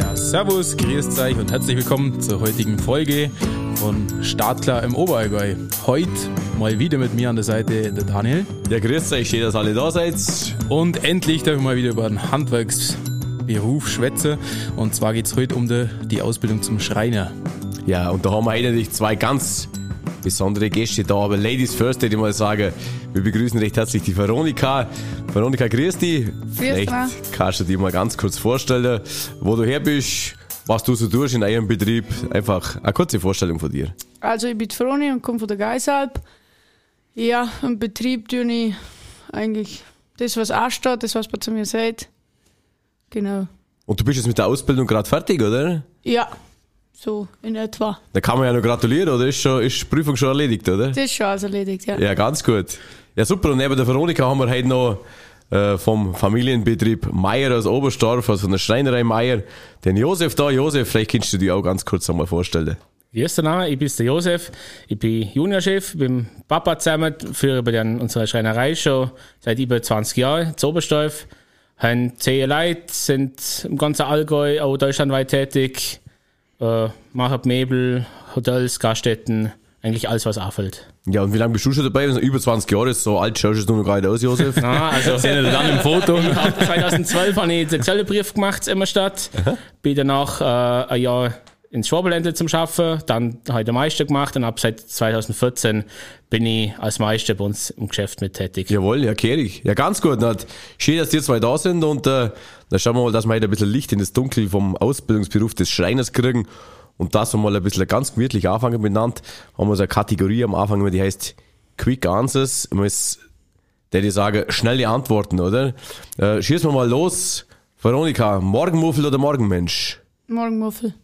Ja, servus, grüßt euch und herzlich willkommen zur heutigen Folge von Startklar im Oberallgäu. Heute mal wieder mit mir an der Seite der Daniel. Ja, grüßt euch, schön, dass alle da seid. Und endlich darf ich mal wieder über den Handwerksberuf schwätzen. Und zwar geht es heute um die, die Ausbildung zum Schreiner. Ja, und da haben wir eigentlich zwei ganz besondere Gäste da. Aber Ladies first, würde ich mal sagen, wir begrüßen recht herzlich die Veronika. Veronika, grüß dich. Vielleicht kannst du dir mal ganz kurz vorstellen, wo du her bist, was du so tust in eurem Betrieb. Einfach eine kurze Vorstellung von dir. Also ich bin Froni und komme von der Geisalp. Ja, im Betrieb tue ich eigentlich das, was ansteht, das, was man zu mir sagt. Genau. Und du bist jetzt mit der Ausbildung gerade fertig, oder? Ja, so in etwa. Da kann man ja noch gratulieren, oder? Ist, schon, ist die Prüfung schon erledigt, oder? Das ist schon alles erledigt, ja. Ja, ganz gut. Ja, super. Und neben der Veronika haben wir heute noch äh, vom Familienbetrieb Meier aus Oberstdorf, also von der Schreinerei Meier, den Josef da. Josef, vielleicht kannst du dich auch ganz kurz einmal vorstellen. Wie ist der Name? Ich bin der Josef. Ich bin Juniorchef, bin Papa zusammen, führe bei unsere Schreinerei schon seit über 20 Jahren zu Oberstdorf. Haben zehn Leute, sind im ganzen Allgäu, auch deutschlandweit tätig, äh, machen Möbel, Hotels, Gaststätten, eigentlich alles, was auffällt. Ja, und wie lange bist du schon dabei? Über 20 Jahre, so alt schaust du noch gar nicht aus, Josef. Ah, also Sehen wir dann im Foto. ich habe 2012 habe ich den Gesellenbrief gemacht in Stadt. Bin danach äh, ein Jahr ins Schwabenländle zum Schaffen, dann habe ich den Meister gemacht und ab seit 2014 bin ich als Meister bei uns im Geschäft mit tätig. Jawohl, ja, Kerig. Ja, ganz gut. Na, schön, dass die zwei da sind und äh, dann schauen wir mal, dass wir heute ein bisschen Licht in das Dunkel vom Ausbildungsberuf des Schreiners kriegen und das wir mal ein bisschen ganz gemütlich anfangen miteinander. Haben wir so eine Kategorie am Anfang, die heißt Quick Answers. Man muss, der die sagen, schnelle Antworten, oder? Äh, schießen wir mal los. Veronika, Morgenmuffel oder Morgenmensch? Morgenmuffel.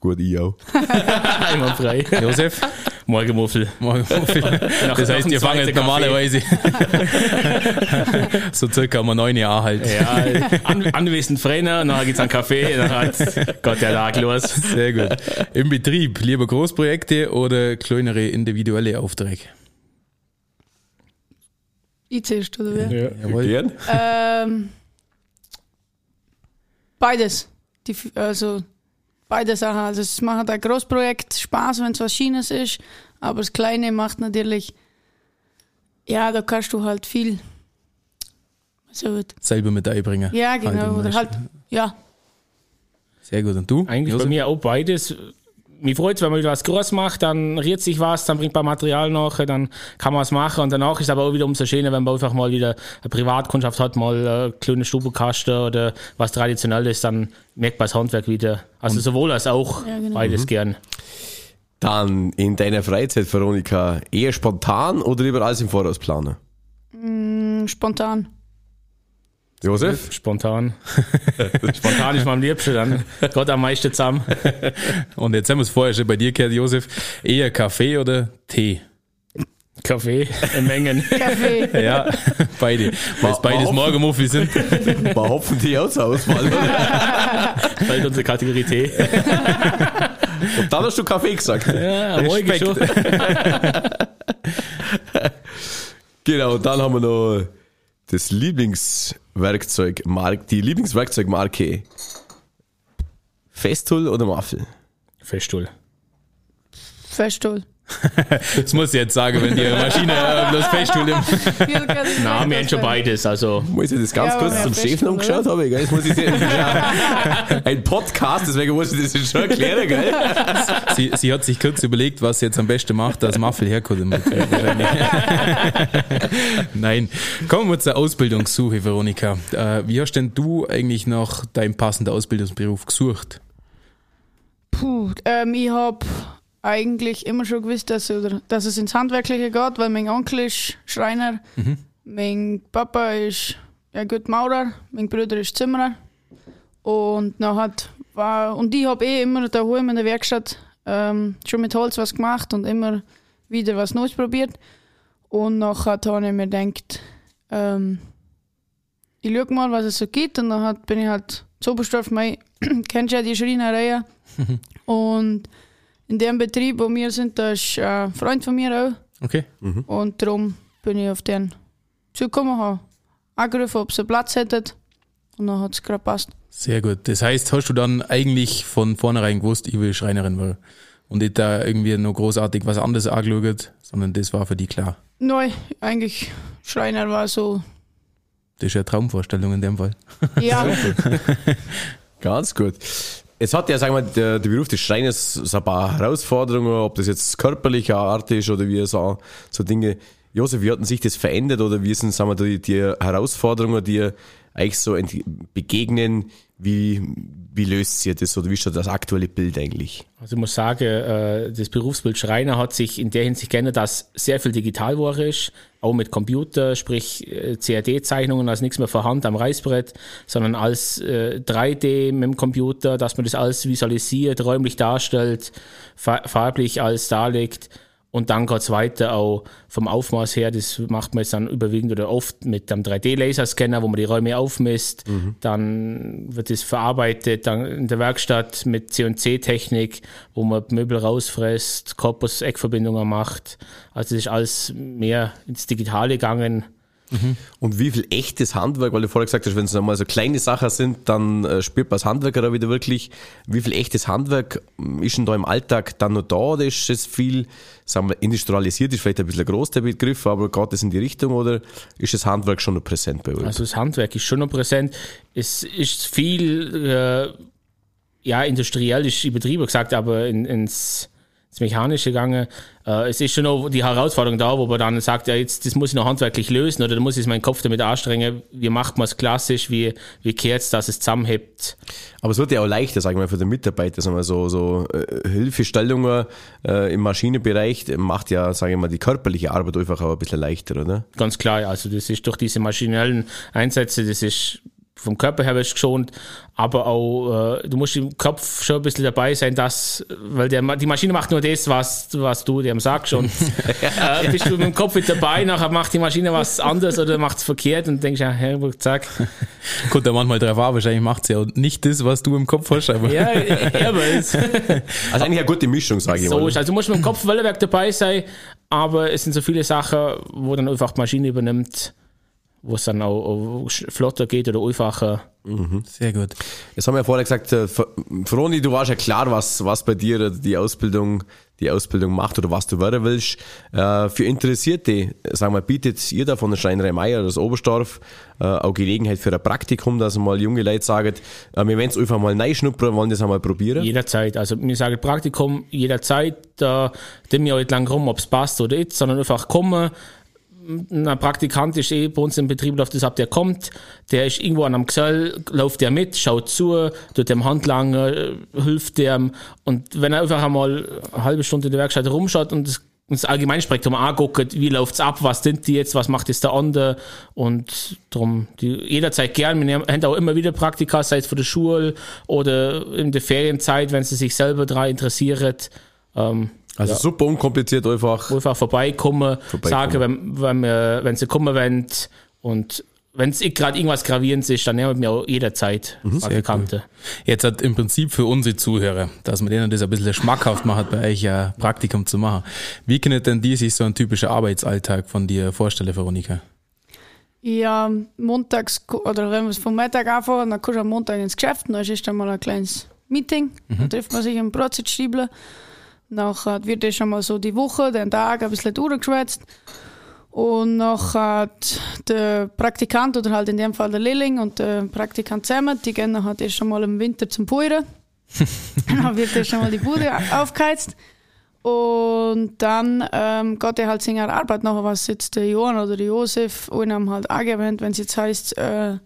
Gut, ich auch. Einmal frei. Josef, Morgenmuffel. Morgenmuffel. Das heißt, ihr fangt normalerweise so circa um neun Jahre halt. Ja, an, anwesend Frener, nachher geht's an Kaffee, dann hat Gott der Tag los. Sehr gut. Im Betrieb lieber Großprojekte oder kleinere individuelle Aufträge? Ich zuerst, oder wie? Ja. Jawohl. Gern? Ähm, beides. Die, also beide Sachen. Also es macht ein Großprojekt Spaß, wenn es was Schönes ist, aber das Kleine macht natürlich, ja, da kannst du halt viel. So wird. Selber mit einbringen. Ja, Halt genau. am oder halt, ja. Sehr gut. Und du? Eigentlich Josef? bei mir auch beides. Mich freut wenn man wieder was groß macht, dann rührt sich was, dann bringt man Material nach, dann kann man was machen und danach ist aber auch wieder umso schöner, wenn man einfach mal wieder eine Privatkundschaft hat, mal eine kleine Stubekasten oder was traditionell ist, dann merkt man das Handwerk wieder. Also sowohl als auch Ja, genau. beides gern. Dann in deiner Freizeit, Veronika, eher spontan oder lieber alles im Voraus planen? Mm, Spontan. Josef? Spontan. Spontan ist mir am liebsten, dann Gott am meisten zusammen. Und jetzt haben wir es vorher schon bei dir gehört, Josef. Eher Kaffee oder Tee? Kaffee in Mengen. Kaffee. Ja, beide. Weil es beides? Morgenmuffel sind. War Hopfen die aus Auswahl? Halt unsere Kategorie Tee. Und dann hast du Kaffee gesagt. Ja, ruhig schon. Genau, und dann haben wir noch das Lieblingswerkzeug, Mark, die Lieblingswerkzeugmarke. Festool oder Muffel? Feststuhl. Feststuhl. Das muss ich jetzt sagen, wenn die Maschine äh, bloß Feststuhl im Na, wir haben schon beides, also. Muss ich das ganz Ja, kurz zum Chef noch geschaut habe, gell? Jetzt muss ich sehen. Ein Podcast, deswegen muss ich das jetzt schon erklären, gell? Sie, sie hat sich kurz überlegt, was sie jetzt am besten macht, dass Muffel herkommt. Nein. Kommen wir zur Ausbildungssuche, Veronika. Äh, wie hast denn du eigentlich noch deinen passenden Ausbildungsberuf gesucht? Puh, ähm, ich hab eigentlich immer schon gewusst, dass, oder, dass es ins Handwerkliche geht, weil mein Onkel ist Schreiner, mein Papa ist ja gut Maurer, mein Bruder ist Zimmerer. Und hat war und ich habe eh immer daheim in der Werkstatt ähm, schon mit Holz was gemacht und immer wieder was Neues probiert. Und nachher habe ich mir gedacht, ähm, ich schau mal, was es so gibt. Und dann bin ich halt zu Oberstdorf, mei, kennst ja die Schreinerei. Und in dem Betrieb, wo wir sind, da ist ein Freund von mir auch. Okay. Und darum bin ich auf den zugekommen, habe angerufen, ob sie Platz hätten. Und dann hat es gerade gepasst. Sehr gut. Das heißt, hast du dann eigentlich von vornherein gewusst, ich will Schreinerin werden? Und nicht da irgendwie noch großartig was anderes angeschaut, sondern das war für dich klar. Nein, eigentlich Schreiner war so, Das ist ja eine Traumvorstellung in dem Fall. ja, Ganz gut. Es hat ja, sagen wir, der, der Beruf des Schreiners so ein paar Herausforderungen, ob das jetzt körperlicher Art ist oder wie so, so Dinge. Josef, wie hatten sich das verändert oder wie sind, sagen wir, die, die Herausforderungen, die eigentlich so begegnen, wie, wie löst sich das oder wie ist schon das aktuelle Bild eigentlich? Also ich muss sagen, äh, das Berufsbild Schreiner hat sich in der Hinsicht geändert, dass sehr viel Digitalware ist, auch mit Computer, sprich äh, CAD-Zeichnungen, also nichts mehr vor Hand am Reißbrett, sondern als äh, 3D mit dem Computer, dass man das alles visualisiert, räumlich darstellt, fa farblich alles darlegt. Und dann geht's weiter auch vom Aufmaß her, das macht man jetzt dann überwiegend oder oft mit einem 3D-Laserscanner, wo man die Räume aufmisst. Dann wird es verarbeitet dann in der Werkstatt mit C&C-Technik, wo man Möbel rausfräst, Korpus, Eckverbindungen macht. Also es ist alles mehr ins Digitale gegangen. Und wie viel echtes Handwerk, weil du vorher gesagt hast, wenn es einmal so kleine Sachen sind, dann äh, spürt man als Handwerker da wieder wirklich, wie viel echtes Handwerk ähm, ist denn da im Alltag dann noch da oder ist es viel, sagen wir, industrialisiert, ist vielleicht ein bisschen groß der Begriff, aber geht das in die Richtung oder ist das Handwerk schon noch präsent bei euch? Also das Handwerk ist schon noch präsent. Es ist viel, äh, ja, industriell ist übertrieben gesagt, aber in, ins, ins Mechanische gegangen. Äh, es ist schon noch die Herausforderung da, wo man dann sagt, ja, jetzt, das muss ich noch handwerklich lösen oder da muss ich meinen Kopf damit anstrengen. Wie macht man es klassisch? Wie, wie kehrt es, dass es zusammenhebt? Aber es wird ja auch leichter, sagen wir, für den Mitarbeiter, sagen wir so, so äh, Hilfestellungen äh, im Maschinenbereich macht ja, sagen wir mal, die körperliche Arbeit einfach auch ein bisschen leichter, oder? Ganz klar, also das ist durch diese maschinellen Einsätze, das ist vom Körper her wirst du geschont, aber auch äh, du musst im Kopf schon ein bisschen dabei sein, dass, weil der, die Maschine macht nur das, was, was du dem sagst und äh, bist du mit dem Kopf mit dabei, nachher macht die Maschine was anderes oder macht es verkehrt und denkst ja, hey, zack. Kommt da manchmal drauf an, wahrscheinlich macht sie ja nicht das, was du im Kopf hast, aber Ja, ja, aber es, Also eigentlich eine gute Mischung, sage ich so mal. ist. Also du musst mit dem Kopfwellenwerk dabei sein, aber es sind so viele Sachen, wo dann einfach die Maschine übernimmt, wo es dann auch, auch flotter geht oder einfacher. sehr gut. Jetzt haben wir ja vorher gesagt, äh, Froni, du warst ja klar, was, was bei dir die Ausbildung, die Ausbildung macht oder was du werden willst. Äh, Für Interessierte, sagen wir, bietet ihr da von der Schreinerei Meier oder das Oberstdorf äh, auch Gelegenheit für ein Praktikum, dass mal junge Leute sagen, äh, wir wollen es einfach mal reinschnuppern, wollen das einmal probieren. Jederzeit. Also mir sagen Praktikum jederzeit, da dem ja nicht lang rum, ob es passt oder nicht, sondern einfach kommen. Ein Praktikant ist eh bei uns im Betrieb, läuft das ab, der kommt, der ist irgendwo an einem Gesell, läuft der mit, schaut zu, tut dem Hand lang, äh, hilft dem. Und wenn er einfach einmal eine halbe Stunde in der Werkstatt rumschaut und das, das Allgemeinspektrum anguckt, wie läuft's ab, was sind die jetzt, was macht jetzt der andere? Und darum die, jederzeit gern, wir haben auch immer wieder Praktika, sei es für die Schule oder in der Ferienzeit, wenn sie sich selber daran interessiert, ähm, Also super unkompliziert einfach. einfach vorbeikommen, Vorbeikommen. sagen, wenn, wenn, wir, wenn sie kommen wollen und wenn es gerade irgendwas Gravierendes ist, dann nehmen wir auch jederzeit Praktikante. Jetzt hat im Prinzip für unsere Zuhörer, dass man denen das ein bisschen schmackhaft macht, bei euch ein Praktikum zu machen. Wie können denn die sich so ein typischer Arbeitsalltag von dir vorstellen, Veronika? ja, montags, oder wenn wir es vom Mittag anfangen, dann kommst du am Montag ins Geschäft, dann ist dann mal ein kleines Meeting, dann trifft man sich im Brotzeitstiebel. Nachher wird das schon mal so die Woche, den Tag ein bisschen durchgeschwätzt. Und nachher der Praktikant oder halt in dem Fall der Lehrling und der Praktikant zusammen, die gehen nachher erst schon mal im Winter zum Puren. dann wird erst schon mal die Bude aufgeheizt. Und dann ähm, geht er halt seiner Arbeit nachher, was jetzt der Johann oder der Josef einem halt angewöhnt, wenn es jetzt heißt, äh,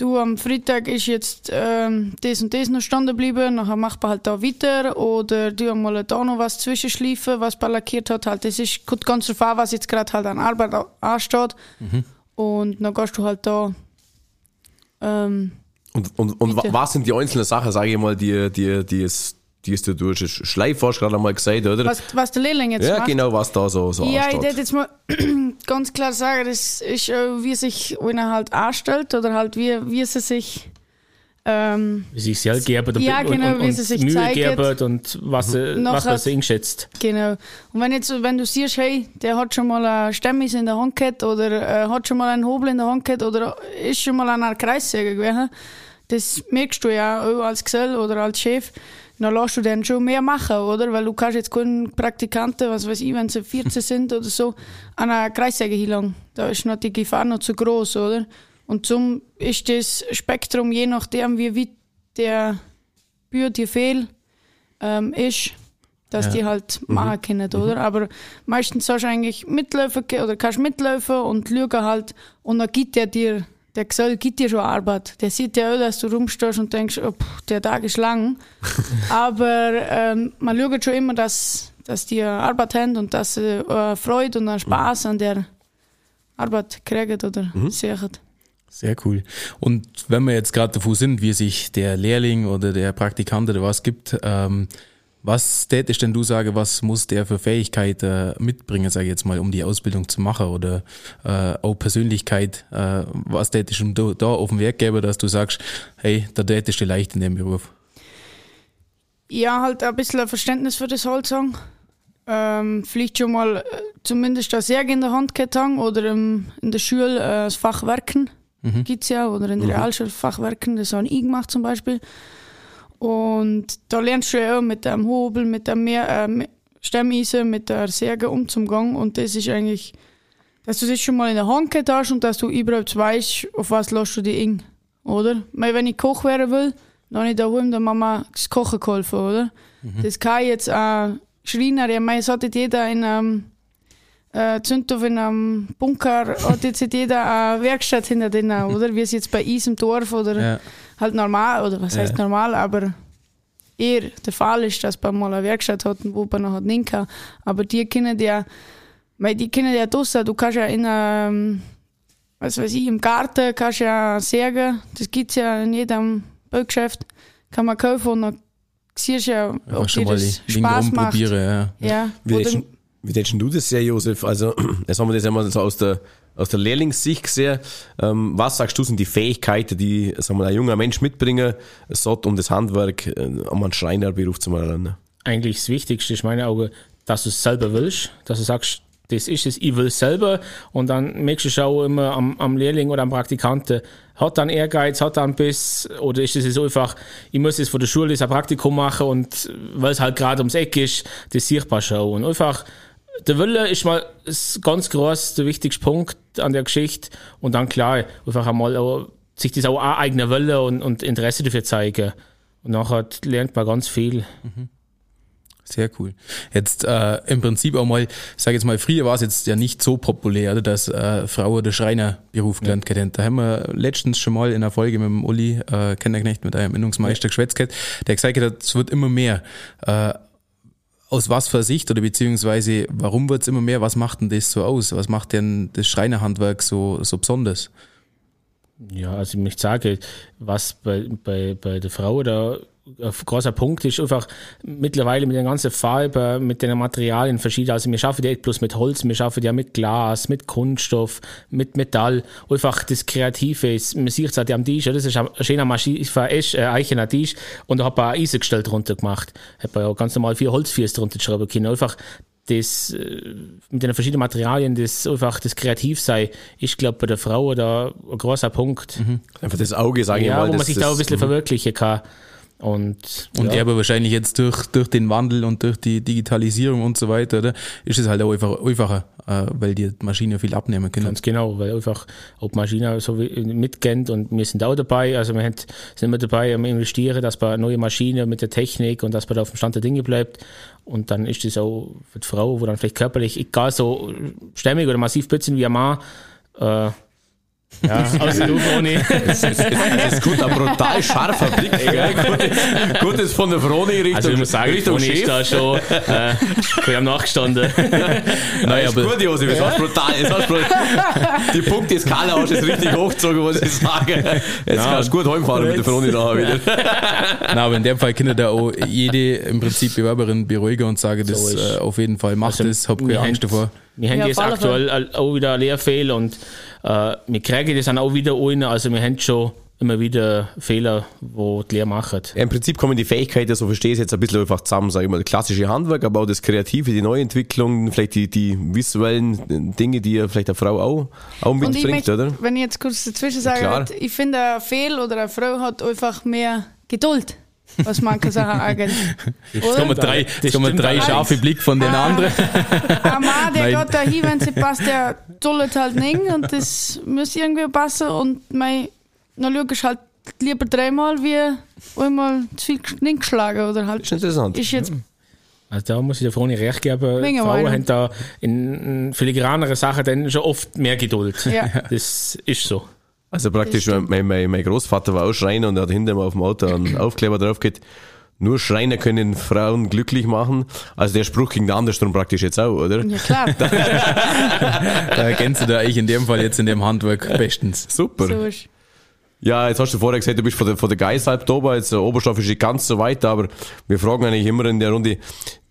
du am Freitag ist jetzt ähm, das und das noch standen geblieben, nachher macht man halt da weiter oder du mal da noch was zwischenschleifen, was man lackiert hat, halt das ist kommt ganz drauf an, was jetzt gerade halt an Arbeit ansteht. Und dann gehst du halt da ähm, Und, und, und was sind die einzelnen Sachen, sage ich mal, die, die, die es, die es du durch Schleif hast du gerade einmal gesagt, oder? was, was der Lehrling jetzt ja, macht. genau, was da so, so Ja, ich ansteht. würde jetzt mal ganz klar sagen, das ist, wie sich einer halt anstellt oder halt wie, wie sie sich ähm, Wie sich selbst geben und, Ja, genau, und, wie und sie sich Mühe zeigen. geben und was, sie- Nachher- was man. Genau. Und wenn jetzt, wenn du siehst, hey, der hat schon mal ein Stemmis in der Hand gehabt oder äh, hat schon mal einen Hobel in der Hand gehabt oder ist schon mal an einer Kreissäge gewesen, das merkst du ja auch als Gesell oder als Chef, dann lässt du dann schon mehr machen, oder? Weil du kannst jetzt keinen Praktikanten, was weiß ich, wenn sie 14 sind oder so, an einer Kreissäge hinlangen. Da ist noch die Gefahr noch zu groß, oder? Und zum ist das Spektrum, je nachdem, wie weit der Bühr dir fehlt, ähm, ist, dass Ja. die halt machen können, oder? Aber meistens sollst du eigentlich mitlaufen ge- oder kannst mitlaufen und schauen halt und dann gibt der dir, der Gesell gibt dir schon Arbeit. Der sieht ja auch, dass du rumstehst und denkst, oh, pff, der Tag ist lang. Aber ähm, man schaut schon immer, dass, dass die Arbeit haben und dass sie äh, Freude und einen Spaß an der Arbeit kriegen oder sehen. Sehr cool. Und wenn wir jetzt gerade davor sind, wie sich der Lehrling oder der Praktikant oder was gibt, ähm, was tätisch denn du sagen, was muss der für Fähigkeiten mitbringen, sage ich jetzt mal, um die Ausbildung zu machen oder äh, auch Persönlichkeit, äh, was tätisch du da auf den Weg geben, dass du sagst, hey, da tätisch du leicht in dem Beruf. Ja, halt ein bisschen ein Verständnis für das Holz haben. Ähm, vielleicht schon mal äh, zumindest das Säge in der Hand haben oder im, in der Schule äh, das Fach Werken gibt's ja oder in der Realschule Fach Werken, das habe ich gemacht zum Beispiel. Und da lernst du ja auch mit dem Hobel, mit dem Mehr, äh, mit Stemmeisen, mit der Säge umzugehen und das ist eigentlich, dass du das schon mal in der Hand gehabt hast und dass du überhaupt weißt, auf was lässt du dich in, oder? Weil wenn ich Koch werden will, dann habe ich daheim der Mama das Kochen geholfen, oder? Das kann jetzt ein Schreiner, ja, mei, es hat jeder in einem äh, Zündhof, in einem Bunker, hat jetzt jeder eine Werkstatt hinter denen, oder? Wie es jetzt bei uns im Dorf oder Ja. Halt normal, oder was heißt Ja. normal, aber eher der Fall ist, dass man mal eine Werkstatt hat, wo man noch nicht kann. Aber die können ja, weil die können ja draussen, du kannst ja in einem, was weiß ich, im Garten kannst ja sägen, das gibt's ja in jedem Baugeschäft, kann man kaufen und dann siehst du ja, ob dir mal das Spaß macht. rumprobieren, ja. Ja, Wie tätst du das sehr, Josef? Also, jetzt haben wir das einmal so aus der, aus der Lehrlingssicht gesehen. Ähm, was sagst du, sind die Fähigkeiten, die sagen wir, ein junger Mensch mitbringen sollte, um das Handwerk äh, um einen Schreinerberuf zu erlernen? eigentlich das Wichtigste ist meine Augen, dass du es selber willst, dass du sagst, das ist es, ich will es selber und dann merkst du auch immer am, am Lehrling oder am Praktikanten, hat dann Ehrgeiz, hat dann Biss oder ist es jetzt einfach, ich muss jetzt von der Schule ein Praktikum machen und weil es halt gerade ums Eck ist, das sichtbar schon und einfach der Wille ist mal ist ganz groß der wichtigste Punkt an der Geschichte und dann klar, einfach einmal auch, sich das auch eigener Wille und, und Interesse dafür zeigen und nachher lernt man ganz viel. Sehr cool. Jetzt äh, im Prinzip auch mal, sag jetzt mal, früher war es jetzt ja nicht so populär, dass äh, Frau oder Schreinerberuf gelernt ja. Da haben wir letztens schon mal in einer Folge mit dem Uli äh, Kennerknecht, mit einem Innungsmeister geschwätzt gehabt, der gesagt hat, es wird immer mehr. Äh, aus was für Sicht oder beziehungsweise warum wird es immer mehr? Was macht denn das so aus? Was macht denn das Schreinerhandwerk so, so besonders? Ja, also ich möchte sagen, was bei, bei, bei der Frau da großer Punkt ist einfach mittlerweile mit den ganzen Farben, mit den Materialien verschieden. Also wir schaffen ja nicht bloß mit Holz, wir schaffen ja mit Glas, mit Kunststoff, mit Metall. Einfach das Kreative ist, man sieht es halt am Tisch, das ist ein schöner Maschine, ist ein eichener Tisch und da hat man ein Eisengestell drunter gemacht. Hat man ja ganz normal vier Holzfüße drunter schreiben können. Einfach das mit den verschiedenen Materialien, das einfach das Kreativ sei, ich glaube bei der Frau da ein großer Punkt. Mhm. Einfach das Auge, sage ja, ich mal. wo man sich das, da ein bisschen verwirklichen kann. Und, und ja. aber wahrscheinlich jetzt durch, durch den Wandel und durch die Digitalisierung und so weiter, oder? Ist es halt auch einfach einfacher, äh, weil die Maschine viel abnehmen können. Ganz genau, weil einfach ob Maschine so mitkennt und wir sind auch dabei, also wir sind immer dabei am investieren, dass man neue Maschine mit der Technik und dass man da auf dem Stand der Dinge bleibt und dann ist das auch für die Frau, wo dann vielleicht körperlich, egal so stämmig oder massiv bützen wie ein Mann, äh, ja, also du, Froni. Es ist, es ist gut, ein brutal scharfer Blick. Gell? Gut, ist, gut ist von der Froni Richtung, also ich muss sagen, Richtung Froni Chef. ist da schon, äh, wir haben nachgestanden. Nein, aber gut, Josef, es war brutal. Es war brutal. Die Punkteskala hast du jetzt richtig hochgezogen, muss ich sagen. Jetzt kannst du gut heimfahren mit der Froni nachher wieder. Na, aber in dem Fall können da auch jede im Prinzip Bewerberin beruhigen und sagen, das So ist- äh, auf jeden Fall macht Also, das, hab keine Angst davor. Wir haben Ja, alle aktuell auch wieder Lehrfehl und äh, wir kriegen das dann auch wieder rein. Also wir haben schon immer wieder Fehler, wo die Lehrer machen. Ja, Im Prinzip kommen die Fähigkeiten, so verstehe ich es jetzt ein bisschen einfach zusammen, sag ich mal, das klassische Handwerk, aber auch das Kreative, die Neuentwicklung, vielleicht die, die visuellen Dinge, die ja vielleicht eine Frau auch, auch Und ich mitbringt, möchte, oder? wenn ich jetzt kurz dazwischen sage, klar. ich finde, ein Fehl oder eine Frau hat einfach mehr Geduld, was manche Sachen angeht. Jetzt kommen drei, jetzt kommen drei scharfe Blick von den Ah. anderen. Ein Mann, der Nein. geht da hin, wenn sie passt, der dullet halt nicht und das muss irgendwie passen und mein, dann schaue ich halt lieber dreimal wie einmal zu viel nicht geschlagen oder Das halt ist interessant. ist jetzt Also da muss ich der Froni recht geben. Menge Frauen Meinung. haben da in, in filigraneren Sachen dann schon oft mehr Geduld. Ja. Das ist so. Also praktisch, mein, mein, mein Großvater war auch Schreiner und er hat hinter mir auf dem Auto einen Aufkleber drauf gehabt, nur Schreiner können Frauen glücklich machen. Also der Spruch ging da andersrum praktisch jetzt auch, oder? ja klar. Da ergänzt du eigentlich in dem Fall jetzt in dem Handwerk bestens. Super. so ist. Ja, jetzt hast du vorher gesagt, du bist von der, von der oben, jetzt der Oberstoff ist nicht ganz so weit, aber wir fragen eigentlich immer in der Runde,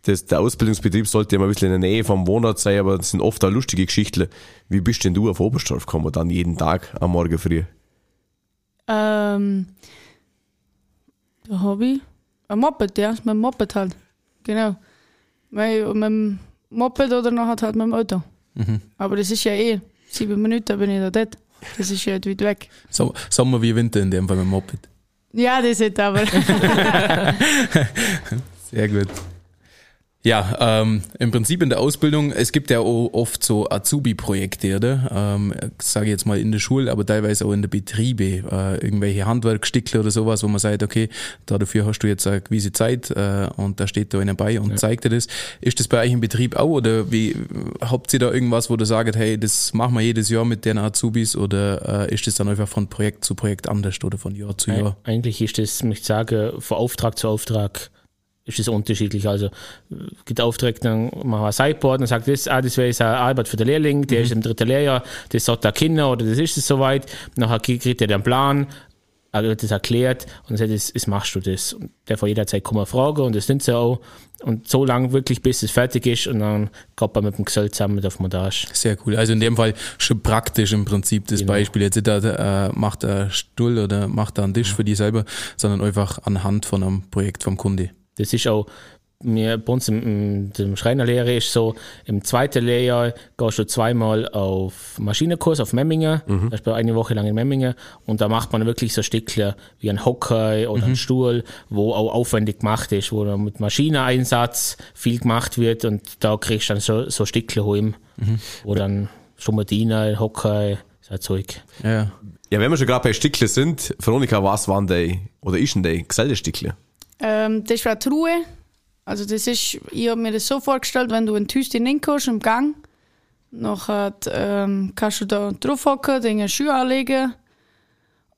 das, der Ausbildungsbetrieb sollte ja mal ein bisschen in der Nähe vom Wohnort sein, aber das sind oft auch lustige Geschichten. Wie bist denn du auf Oberstdorf gekommen, dann jeden Tag am Morgen früh? Ähm, da habe ich ein Moped, ja, mit dem Moped halt. Genau. Weil mit dem Moped oder noch halt mit dem Auto. Aber das ist ja eh sieben Minuten bin ich da dort. Das ist ja weit weg. So, Sommer wie Winter in dem Fall mit dem Moped. Ja, das ist aber. Sehr gut. Ja, ähm, im Prinzip in der Ausbildung, es gibt ja auch oft so Azubi-Projekte, oder? Ähm, sage ich jetzt mal in der Schule, aber teilweise auch in der Betriebe, äh, irgendwelche Handwerkstickle oder sowas, wo man sagt, okay, dafür hast du jetzt eine gewisse Zeit äh, und da steht da einer bei und zeigt dir das. Ist das bei euch im Betrieb auch oder wie habt ihr da irgendwas, wo du sagt, hey, das machen wir jedes Jahr mit den Azubis oder äh, ist das dann einfach von Projekt zu Projekt anders oder von Jahr zu Jahr? Eigentlich ist das, möchte ich sagen, von Auftrag zu Auftrag ist das unterschiedlich. Also äh, gibt Aufträge, dann machen wir ein Sideboard und sagt, das, ah, das wäre jetzt eine Arbeit für den Lehrling, der ist im dritten Lehrjahr, das sagt der Kinder oder das ist es soweit. Nachher kriegt er den Plan, er wird das erklärt und sagt, das, das machst du das. Und der von jederzeit kann man fragen und das sind sie auch. Und so lange wirklich, bis es fertig ist und dann geht man mit dem Gesell zusammen auf Montage. Sehr cool. Also in dem Fall schon praktisch im Prinzip das Genau. Beispiel. Jetzt nicht, äh, macht er Stuhl oder macht er einen Tisch für die selber, sondern einfach anhand von einem Projekt vom Kunde. Das ist auch, mir, bei uns im, im dem Schreinerlehre ist so, im zweiten Lehrjahr gehst du zweimal auf Maschinenkurs auf Memmingen, Mhm. das ist eine Woche lang in Memmingen und da macht man wirklich so Stückle wie ein Hockey oder Mhm. ein Stuhl, wo auch aufwendig gemacht ist, wo dann mit Maschineneinsatz viel gemacht wird und da kriegst du dann so, so Stückle heim, Mhm. wo dann schon Martina, Hockey, so ein Zeug. Ja. Ja, wenn wir schon gerade bei Stickle sind, Veronika, was waren die, oder ist denn die Gesellschaftstickle? Ähm, das war die Ruhe. Also das ist, ich habe mir das so vorgestellt, wenn du in die Hüste hineinkommst, im Gang, nachher ähm, kannst du da drauf hocken, deine Schuhe anlegen.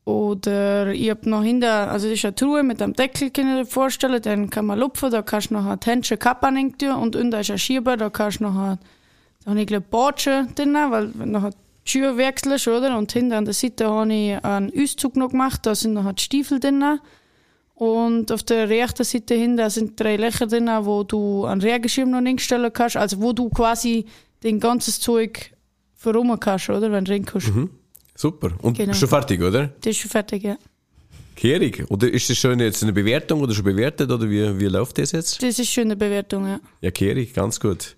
Oder ich hab noch hinter, also das ist eine Truhe mit einem Deckel, kann ich dir vorstellen, den kann man lupfen, da kannst du noch die Händchen Kappe tun und unten ist ein Schieber, da kannst du noch, da habe ich glaube Batsche drin, weil wenn nachher die Schuhe wechselst, oder? Und hinter an der Seite habe ich einen Auszug noch gemacht, da sind noch die Stiefel drin. Und auf der rechten Seite hinten sind drei Löcher drin, wo du einen Regenschirm noch hinstellen kannst, also wo du quasi den ganzes Zeug verrummen kannst, oder? Wenn du reinkommst. Super. Und Genau. schon fertig, oder? Das ist schon fertig, ja. Kehrig. Oder ist das schon jetzt eine Bewertung oder schon bewertet oder wie, wie läuft das jetzt? Das ist schon eine Bewertung, ja. Ja, Kehrig, ganz gut.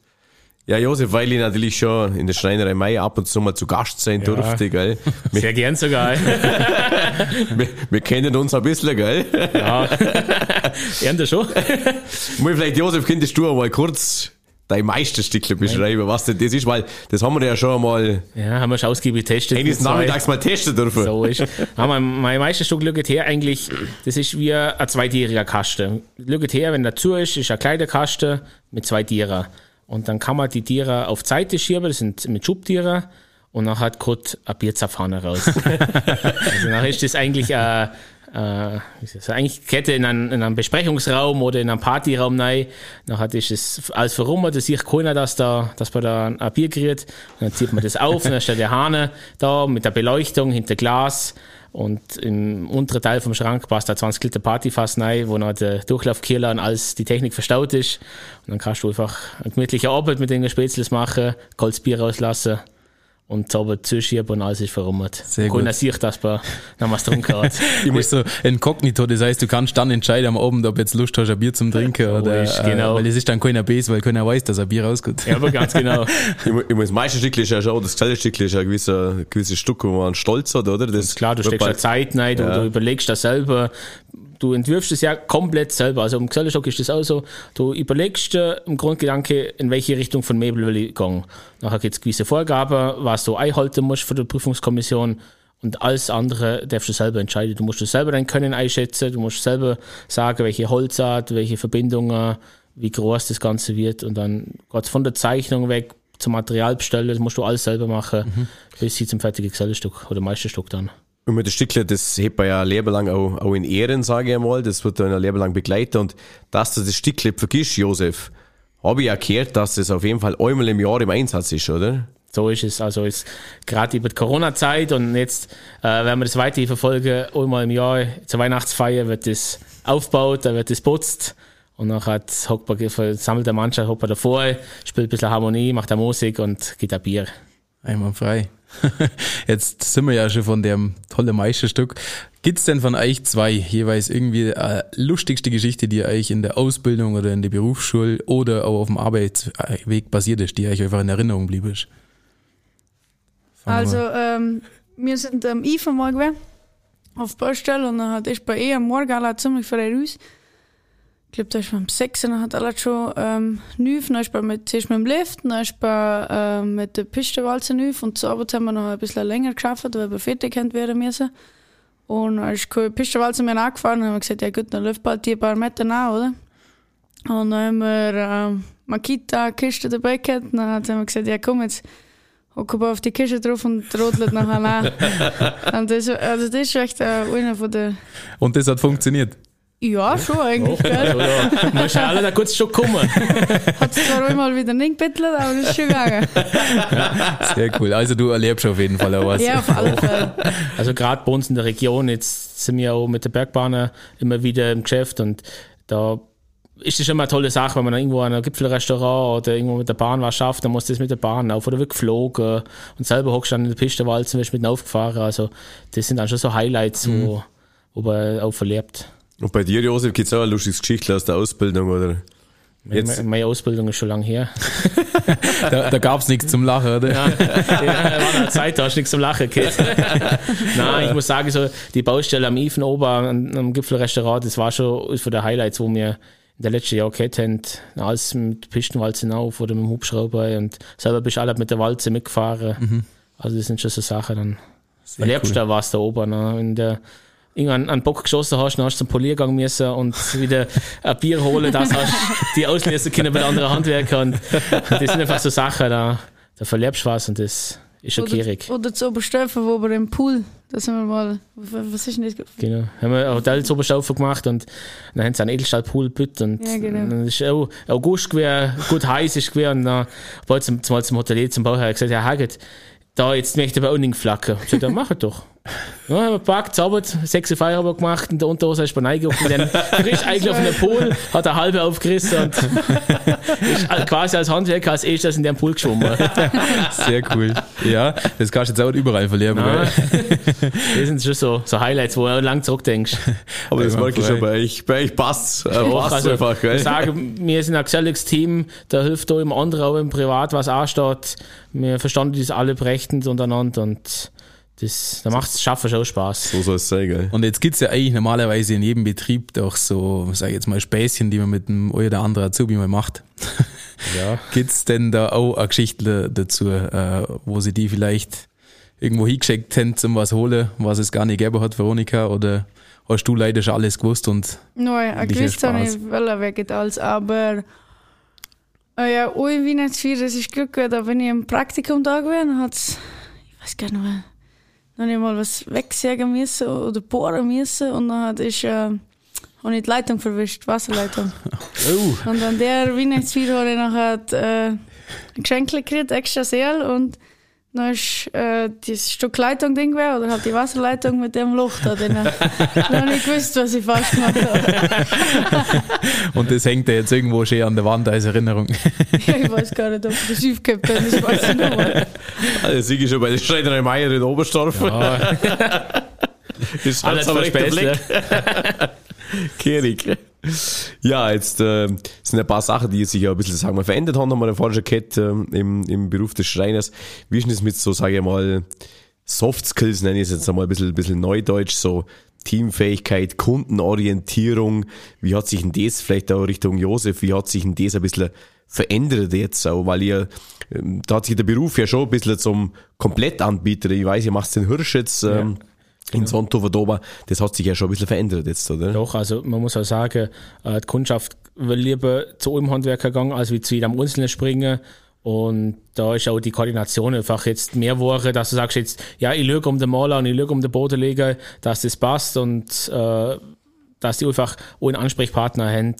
Ja, Josef, weil ich natürlich schon in der Schreinerei Mai ab und zu mal zu Gast sein durfte, gell? Wir, Sehr gern sogar. wir, wir kennen uns ein bisschen, gell? ja. Ernte schon. Mal vielleicht, Josef, könntest du mal kurz dein Meisterstückchen beschreiben, was denn das ist, weil das haben wir ja schon mal Ja, haben wir schon ausgiebig getestet. eines Nachmittags mal testen dürfen. So ist. Ja, mein, mein Meisterstück schaut her eigentlich, das ist wie ein zweitieriger Kasten. Schaut her, wenn der zu ist, ist ein kleiner Kasten mit zwei Tieren. Und dann kann man die Tiere auf die Seite schieben, das sind mit Schubtiere. Und dann hat kommt eine Bierzapfanne raus. also dann ist das eigentlich äh, wie ist das? eigentlich Kette in einen, in einen Besprechungsraum oder in einen Partyraum rein. Dann ist es alles verrummert, da sieht keiner, dass, da, dass man da ein Bier kriegt. Und dann zieht man das auf und dann steht der Hahn da mit der Beleuchtung hinter Glas. Und im unteren Teil vom Schrank passt da 20 Liter Partyfass rein, wo noch der Durchlaufkiller und alles die Technik verstaut ist. Und dann kannst du einfach eine gemütliche Arbeit mit den Spätzles machen, kaltes Bier rauslassen und sauber zuschieben und alles ist verrummert. Sehr gut. Keiner sieht, dass man noch was trinken hat. Ich muss so inkognito, das heißt, du kannst dann entscheiden am Abend, ob jetzt Lust hast, ein Bier zum Trinken oder, ist, genau. äh, weil es ist dann keiner Base, weil keiner weiß, dass ein Bier rauskommt. ja, aber ganz genau. Ich, mu- ich muss, das meiste Stück ist ja schon, das kleine Stück ist ja ein gewisser, gewisses Stück, wo man stolz hat, oder? Das Klar, du steckst ja Zeit rein, du, Ja. du überlegst das selber. Du entwirfst es ja komplett selber. Also im Gesellenstock ist das auch so. Du überlegst dir im Grundgedanke, in welche Richtung von Möbel will ich gehen. Nachher gibt es gewisse Vorgaben, was du einhalten musst für die Prüfungskommission. Und alles andere darfst du selber entscheiden. Du musst du selber dein Können einschätzen. Du musst selber sagen, welche Holzart, welche Verbindungen, wie groß das Ganze wird. Und dann geht von der Zeichnung weg zum Material bestellen. Das musst du alles selber machen, bis sie zum fertigen Gesellenstück oder Meisterstück dann. Und mit der Stückle, das hebt man ja ein Leben lang auch, auch in Ehren, sage ich einmal. Das wird dann ein Leben lang begleiten. Und dass du das Stückle vergisst, Josef, habe ich ja gehört, dass das auf jeden Fall einmal im Jahr im Einsatz ist, oder? So ist es. Also jetzt gerade über die Corona-Zeit und jetzt äh, werden wir das weiter verfolgen. Einmal im Jahr zur Weihnachtsfeier wird das aufgebaut, da wird das putzt. Und dann hat hockt man, sammelt der Mannschaft, hockt man davor, spielt ein bisschen Harmonie, macht eine Musik und gibt ein Bier. Einmal frei. Jetzt sind wir ja schon von dem tollen Meisterstück. Gibt's denn von euch zwei jeweils irgendwie eine lustigste Geschichte, die euch in der Ausbildung oder in der Berufsschule oder auch auf dem Arbeitsweg passiert ist, die euch einfach in Erinnerung blieb ist? Also, wir- ähm, wir sind am IFA mal gewesen, auf Baustelle, und dann hat ich bei ihr am Morgen alle ziemlich früh raus. Ich glaube, da ist man um 6 und dann hat alle schon ähm, nüf, dann ist man mit, zuerst mit dem Lift, dann ist man ähm, mit der Pistenwalze nüf und zu Abend haben wir noch ein bisschen länger geschafft, weil wir fertig haben werden müssen. Und dann ist keine Pistenwalze mehr angefahren und haben wir gesagt, ja gut, dann läuft bald die paar Meter nach, oder? Und dann haben wir ähm, Makita Kiste dabei gehabt und dann haben wir gesagt, ja komm jetzt, hocken wir auf die Kiste drauf und rodelt nachher nach. und das, also das ist echt äh, einer von der... Und das hat funktioniert. Ja, schon eigentlich, gell? Also, ja, muss ja alle da kurz schon kommen. Hat zwar einmal wieder nicht gebettelt, aber das ist schon gegangen. Sehr cool. Also du erlebst auf jeden Fall auch was. Ja, auf alle Fälle. Also gerade bei uns in der Region, jetzt sind wir auch mit der Bergbahner immer wieder im Geschäft und da ist das schon mal eine tolle Sache, wenn man dann irgendwo an einem Gipfelrestaurant oder irgendwo mit der Bahn was schafft, dann muss das mit der Bahn auf oder wird geflogen und selber hockst du dann in der Piste walzen, wirst mit aufgefahren. Also das sind dann schon so Highlights, wo, wo man auch verlebt. Und bei dir, Josef, gibt's auch ein lustiges Geschichte aus der Ausbildung, oder? Jetzt- Meine, meine Ausbildung ist schon lange her. Da, da gab's nichts zum Lachen, oder? Ja, ja, war eine Zeit, da hast du nichts zum Lachen gehabt. Nein, ich muss sagen, so die Baustelle am Ifen oben am, am Gipfelrestaurant, das war schon von der Highlights, wo wir in den letzten Jahren gehabt haben. Alles mit Pistenwalzen auf oder mit dem Hubschrauber und selber bist du alle mit der Walze mitgefahren. Also das sind schon so Sachen, dann erlebst du da was da oben. Ne? In der irgendwann einen Bock geschossen hast, dann hast du zum Poliergang müssen und wieder ein Bier holen, das hast die auslösen können bei anderen Handwerkern. Und das sind einfach so Sachen, da, da verlebst du was und das ist schon gierig. Oder, oder zu Oberstaufen, wo wir im Pool, da sind wir mal, was ist denn das? Genau. Haben wir ein Hotel zu Oberstaufen gemacht und dann haben sie einen Edelstahlpool gebütt und Ja, genau. dann ist auch August gewesen, gut heiß ist gewesen und dann wollte zum, zum, zum Hotelier, zum Bauherr gesagt, ja, Haget, da jetzt möchte ich aber auch nicht flacken. Ich sagte, ja, mach doch. Ja, haben wir gepackt, zaubert, sechs Feierabend gemacht, in der Unterhose ist man reingeguckt und dann frisch eingelaufen in den Pool, hat eine halbe aufgerissen und ist quasi als Handwerker als erstes in den Pool geschwommen. Sehr cool. Ja, das kannst du jetzt auch überall verlieren. Ja. gell? Das sind schon so, so Highlights, wo du lang zurückdenkst. Aber das merke ich schon bei euch. Bei euch passt's. Äh, Auch, passt also, einfach, gell? Ich sage, wir sind ein geselliges Team, da hilft auch im anderen auch im Privat, was ansteht. Wir verstanden das alle berechtend untereinander und das, da macht es Schaffen schon Spaß. So soll es sein, gell? Und jetzt gibt's ja eigentlich normalerweise in jedem Betrieb doch so, sag ich jetzt mal, Späßchen, die man mit dem oder anderen Azubi mal macht. Ja. Gibt's denn da auch eine Geschichte dazu, äh, wo sie die vielleicht irgendwo hingeschickt haben zum was holen, was es gar nicht gegeben hat, Veronika? Oder hast du leider schon alles gewusst und Nein, gewiss hat habe ich wollen wegen alles, aber äh, ja, ui Weihnachtsfeier, das ist Glück, da bin ich im Praktikum da gewesen, hat's, ich weiß gar nicht mehr, dann hab ich mal was wegsägen müssen oder bohren müssen und dann hat ich, äh, habe ich die Leitung verwischt, die Wasserleitung. oh, Und an der Weihnachtsfeier habe ich nachher äh, ein Geschenk gekriegt, extra Seel und dann ist äh, das Stück Leitung Ding gewesen, oder halt die Wasserleitung mit dem Loch da drin. dann habe ich gewusst, was ich falsch gemacht habe. Und das hängt ja jetzt irgendwo schön an der Wand als Erinnerung. ja, ich weiß gar nicht, ob ich das aufgehabt habe, das weiß ich nicht mehr. Also, Sieg ist schon bei der Schreinerei Meier in Oberstdorf. Ja, Das alles aber echt der verspätet. Blick. Kehrig. Ja, jetzt äh, sind ein paar Sachen, die sich ja ein bisschen, sagen wir, verändert haben, haben wir vorhin schon gehört, ähm, im, im Beruf des Schreiners. Wie ist denn das mit so, sage ich mal, Soft Skills, nenne ich es jetzt einmal ein bisschen, ein bisschen neudeutsch, so Teamfähigkeit, Kundenorientierung. Wie hat sich denn das vielleicht auch Richtung Josef, wie hat sich denn das ein bisschen verändert jetzt auch, weil ihr, ähm, da hat sich der Beruf ja schon ein bisschen zum Komplettanbieter, ich weiß, ihr macht den Hirsch jetzt, ähm, in Sontover Dober, das hat sich ja schon ein bisschen verändert jetzt, oder? Doch, also man muss auch sagen, äh, die Kundschaft will lieber zu einem Handwerker gegangen, als wie zu jedem Einzelnen springen. Und da ist auch die Koordination einfach jetzt mehr geworden, dass du sagst jetzt, ja, ich lüge um den Maler und ich lüge um den Bodenleger, dass das passt und äh, dass die einfach einen Ansprechpartner haben.